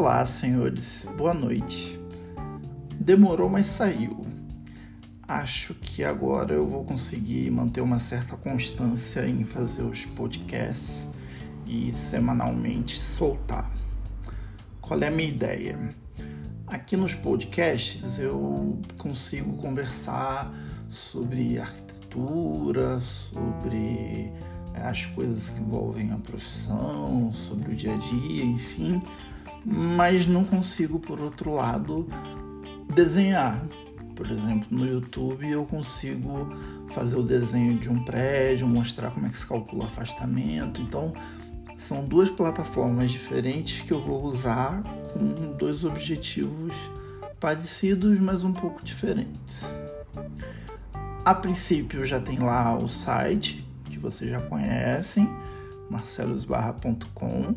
Olá, senhores. Boa noite. Demorou, mas saiu. Acho que agora eu vou conseguir manter uma certa constância em fazer os podcasts e semanalmente soltar. Qual é a minha ideia? Aqui nos podcasts eu consigo conversar sobre arquitetura, sobre é, as coisas que envolvem a profissão, sobre o dia a dia, enfim, mas não consigo, por outro lado, desenhar. Por exemplo, no YouTube eu consigo fazer o desenho de um prédio, mostrar como é que se calcula o afastamento. Então, são duas plataformas diferentes que eu vou usar com dois objetivos parecidos, mas um pouco diferentes. A princípio já tem lá o site, que vocês já conhecem, marcelosbarra.com,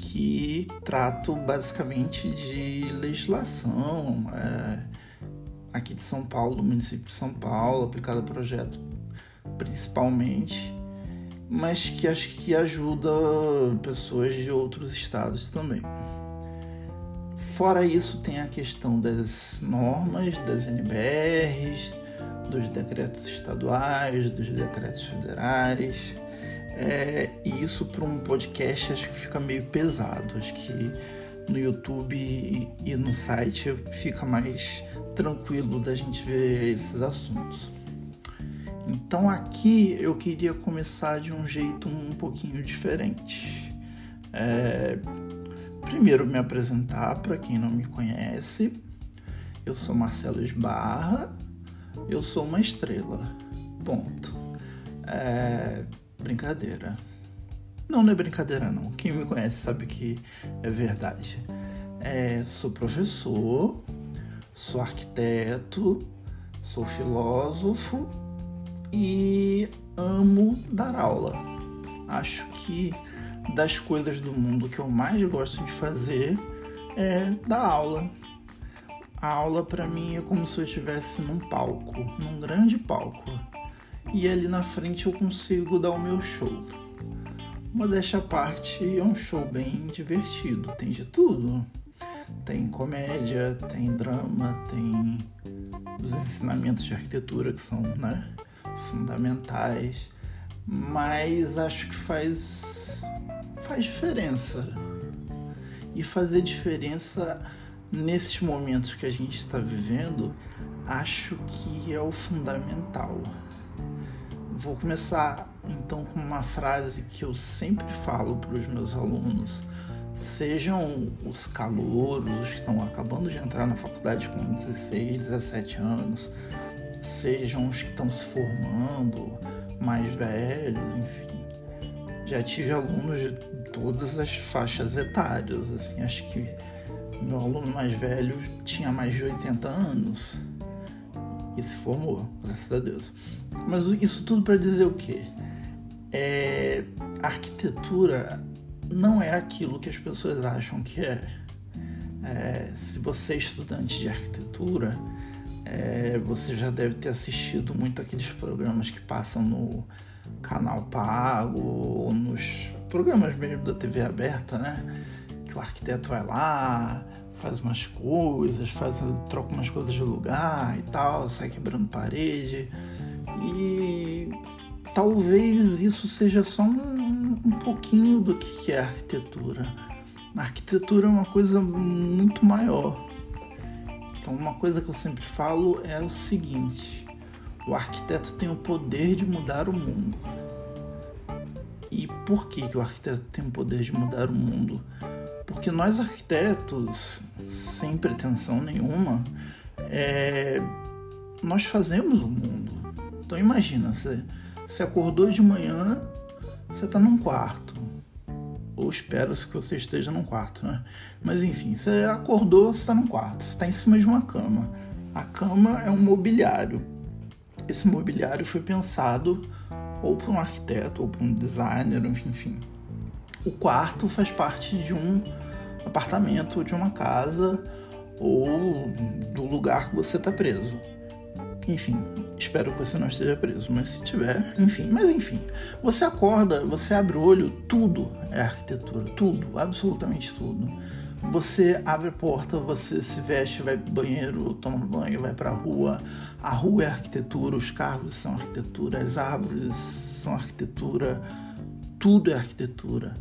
que trato basicamente de legislação é, aqui de São Paulo, do município de São Paulo, aplicado a projeto principalmente, mas que acho que ajuda pessoas de outros estados também. Fora isso, tem a questão das normas, das NBRs, dos decretos estaduais, dos decretos federais. É, e isso para um podcast acho que fica meio pesado. Acho que no YouTube e no site fica mais tranquilo da gente ver esses assuntos. Então aqui eu queria começar de um jeito um pouquinho diferente. É, primeiro me apresentar para quem não me conhece. Eu sou Marcelo Esbarra, eu sou uma estrela. Ponto. É... Brincadeira. Não, não é brincadeira não. Quem me conhece sabe que é verdade. É, sou professor, sou arquiteto, sou filósofo e amo dar aula. Acho que das coisas do mundo que eu mais gosto de fazer é dar aula. A aula para mim é como se eu estivesse num palco, num grande palco. E ali na frente eu consigo dar o meu show. Modéstia à parte, é um show bem divertido, tem de tudo. Tem comédia, tem drama, tem os ensinamentos de arquitetura que são né, fundamentais. Mas acho que faz, faz diferença. E fazer diferença nesses momentos que a gente está vivendo, acho que é o fundamental. Vou começar então com uma frase que eu sempre falo para os meus alunos. Sejam os calouros, os que estão acabando de entrar na faculdade com 16, 17 anos, sejam os que estão se formando, mais velhos, enfim. Já tive alunos de todas as faixas etárias, assim, acho que meu aluno mais velho tinha mais de 80 anos e se formou, graças a Deus. Mas isso tudo para dizer o quê? É, a arquitetura não é aquilo que as pessoas acham que é. é se você é estudante de arquitetura, é, você já deve ter assistido muito aqueles programas que passam no canal pago ou nos programas mesmo da TV aberta, né? Que o arquiteto vai lá, faz umas coisas, faz, troca umas coisas de lugar e tal, sai quebrando parede. E talvez isso seja só um, um pouquinho do que é arquitetura. A arquitetura é uma coisa muito maior. Então, uma coisa que eu sempre falo é o seguinte: o arquiteto tem o poder de mudar o mundo. E por que, que o arquiteto tem o poder de mudar o mundo? Porque nós arquitetos, sem pretensão nenhuma, é, nós fazemos o mundo. Então imagina, você, você acordou de manhã, você está num quarto. Ou espera-se que você esteja num quarto, né? Mas enfim, você acordou, você está num quarto, você está em cima de uma cama. A cama é um mobiliário. Esse mobiliário foi pensado ou por um arquiteto, ou por um designer, enfim. O quarto faz parte de um apartamento, de uma casa ou do lugar que você está preso. Enfim, espero que você não esteja preso, mas se tiver, enfim, mas enfim, você acorda, você abre o olho, tudo é arquitetura, tudo, absolutamente tudo. Você abre a porta, você se veste, vai pro banheiro, toma banho, vai pra rua. A rua é arquitetura, os carros são arquitetura, as árvores são arquitetura, tudo é arquitetura.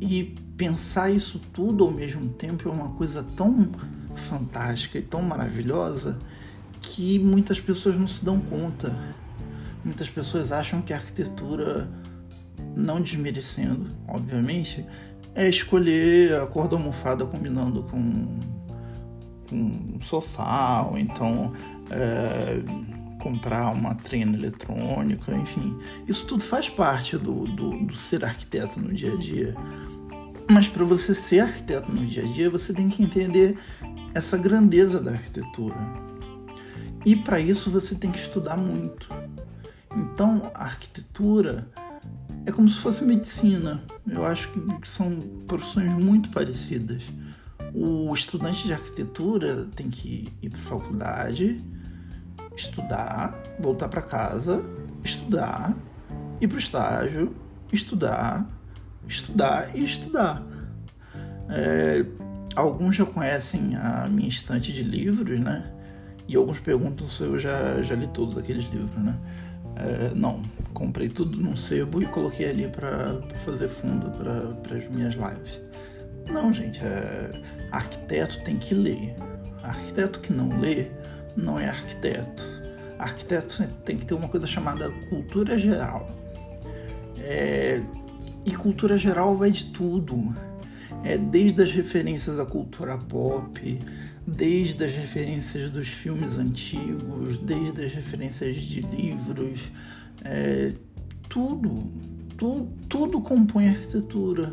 E pensar isso tudo ao mesmo tempo é uma coisa tão fantástica e tão maravilhosa que muitas pessoas não se dão conta. Muitas pessoas acham que a arquitetura, não desmerecendo, obviamente, é escolher a cor da almofada combinando com, com um sofá, ou então é, comprar uma trena eletrônica, enfim. Isso tudo faz parte do, do, do ser arquiteto no dia a dia. Mas para você ser arquiteto no dia a dia, você tem que entender essa grandeza da arquitetura. E para isso você tem que estudar muito. Então, a arquitetura é como se fosse medicina. Eu acho que são profissões muito parecidas. O estudante de arquitetura tem que ir para faculdade, estudar, voltar para casa, estudar, ir para o estágio, estudar, estudar e estudar. É, alguns já conhecem a minha estante de livros, né? E alguns perguntam se eu já, já li todos aqueles livros, né? É, não, comprei tudo num sebo e coloquei ali para fazer fundo para as minhas lives. Não, gente, é, arquiteto tem que ler. Arquiteto que não lê não é arquiteto. Arquiteto tem que ter uma coisa chamada cultura geral. É, e cultura geral vai de tudo. É desde as referências à cultura pop, desde as referências dos filmes antigos, desde as referências de livros, é, tudo, tu, tudo compõe arquitetura.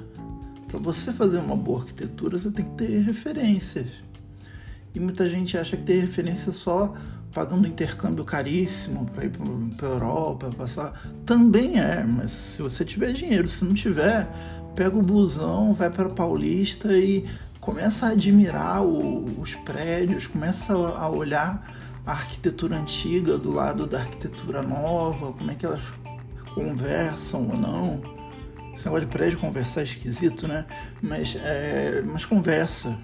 Para você fazer uma boa arquitetura, você tem que ter referências. E muita gente acha que ter referência só pagando intercâmbio caríssimo para ir para Europa, passar. Também é, mas se você tiver dinheiro, se não tiver, pega o busão, vai para Paulista e começa a admirar o, os prédios, começa a olhar a arquitetura antiga do lado da arquitetura nova, como é que elas conversam ou não. Esse negócio de prédio conversar é esquisito, né? Mas, é, mas conversa,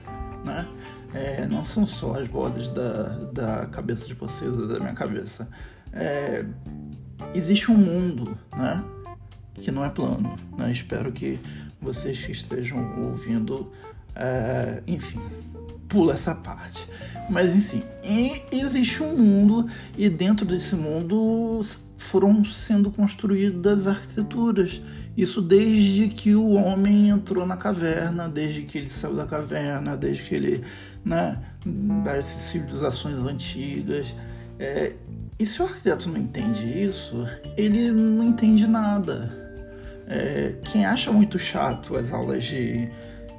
né? É, não são só as vozes da, da cabeça de vocês ou da minha cabeça. É, existe um mundo, né? Que não é plano, né? Espero que vocês que estejam ouvindo é, enfim, pula essa parte. Mas enfim, existe um mundo e dentro desse mundo foram sendo construídas arquiteturas. Isso desde que o homem entrou na caverna, desde que ele saiu da caverna, desde que ele, né, das civilizações antigas. É, e se o arquiteto não entende isso, ele não entende nada. É, quem acha muito chato as aulas de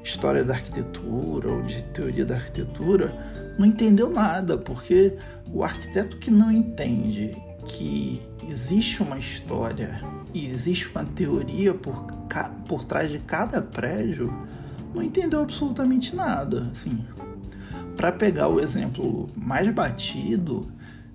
história da arquitetura ou de teoria da arquitetura não entendeu nada, porque o arquiteto que não entende que existe uma história e existe uma teoria por, por trás de cada prédio não entendeu absolutamente nada. Assim, para pegar o exemplo mais batido,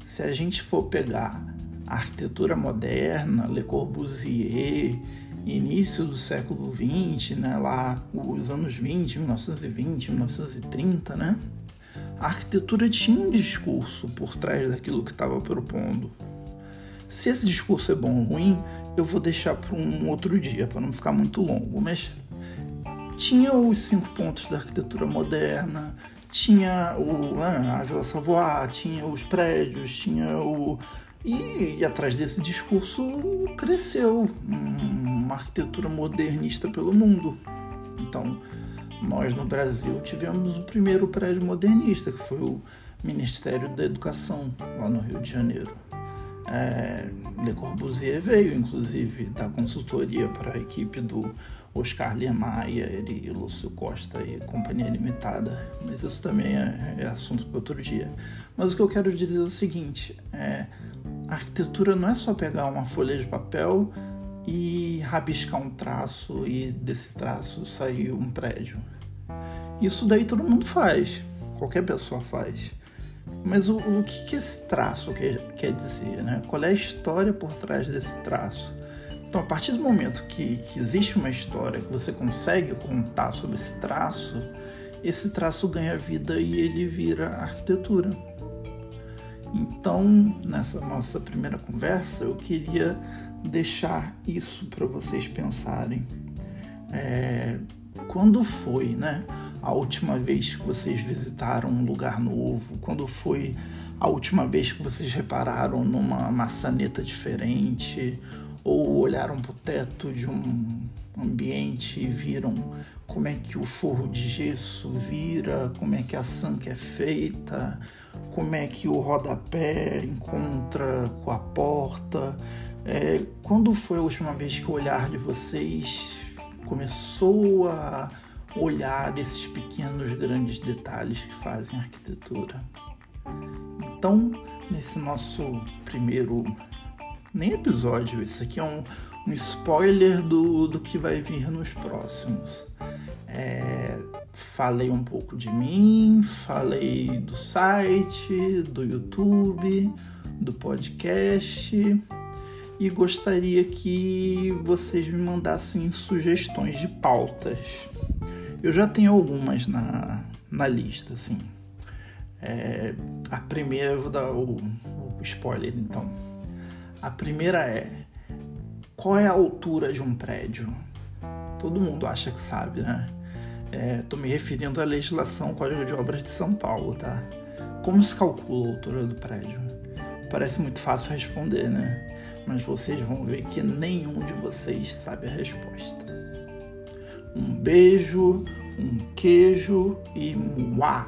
se a gente for pegar a arquitetura moderna, Le Corbusier início do século XX, né, lá os anos 20, 1920, 1930, né, a arquitetura tinha um discurso por trás daquilo que estava propondo. Se esse discurso é bom ou ruim, eu vou deixar para um outro dia, para não ficar muito longo, mas tinha os cinco pontos da arquitetura moderna, tinha o, né, a Vila Savoie, tinha os prédios, tinha o, e, e, atrás desse discurso cresceu uma arquitetura modernista pelo mundo. Então, nós no Brasil tivemos o primeiro prédio modernista, que foi o Ministério da Educação, lá no Rio de Janeiro. É, Le Corbusier veio, inclusive, dar consultoria para a equipe do Oscar Niemeyer e Lúcio Costa e Companhia Limitada, mas isso também é, é assunto para outro dia. Mas o que eu quero dizer é o seguinte: é, a arquitetura não é só pegar uma folha de papel e rabiscar um traço e desse traço sair um prédio. Isso daí todo mundo faz, qualquer pessoa faz. Mas o, o que, que esse traço quer, quer dizer? Né? Qual é a história por trás desse traço? Então, a partir do momento que, que existe uma história que você consegue contar sobre esse traço, esse traço ganha vida e ele vira arquitetura. Então, nessa nossa primeira conversa, eu queria deixar isso para vocês pensarem. É, quando foi, né? A última vez que vocês visitaram um lugar novo? Quando foi a última vez que vocês repararam numa maçaneta diferente? Ou olharam para o teto de um ambiente e viram como é que o forro de gesso vira, como é que a sanca é feita, como é que o rodapé encontra com a porta. É, quando foi a última vez que o olhar de vocês começou a olhar esses pequenos, grandes detalhes que fazem a arquitetura? Então, nesse nosso primeiro nem episódio, isso aqui é um, um spoiler do, do que vai vir nos próximos. É, falei um pouco de mim, falei do site, do YouTube, do podcast e gostaria que vocês me mandassem sugestões de pautas. Eu já tenho algumas na, na lista, assim. É, a primeira, eu vou dar o, o spoiler então. A primeira é: qual é a altura de um prédio? Todo mundo acha que sabe, né? Estou é, me referindo à legislação Código de Obras de São Paulo, tá? Como se calcula a altura do prédio? Parece muito fácil responder, né? Mas vocês vão ver que nenhum de vocês sabe a resposta. Um beijo, um queijo e muá!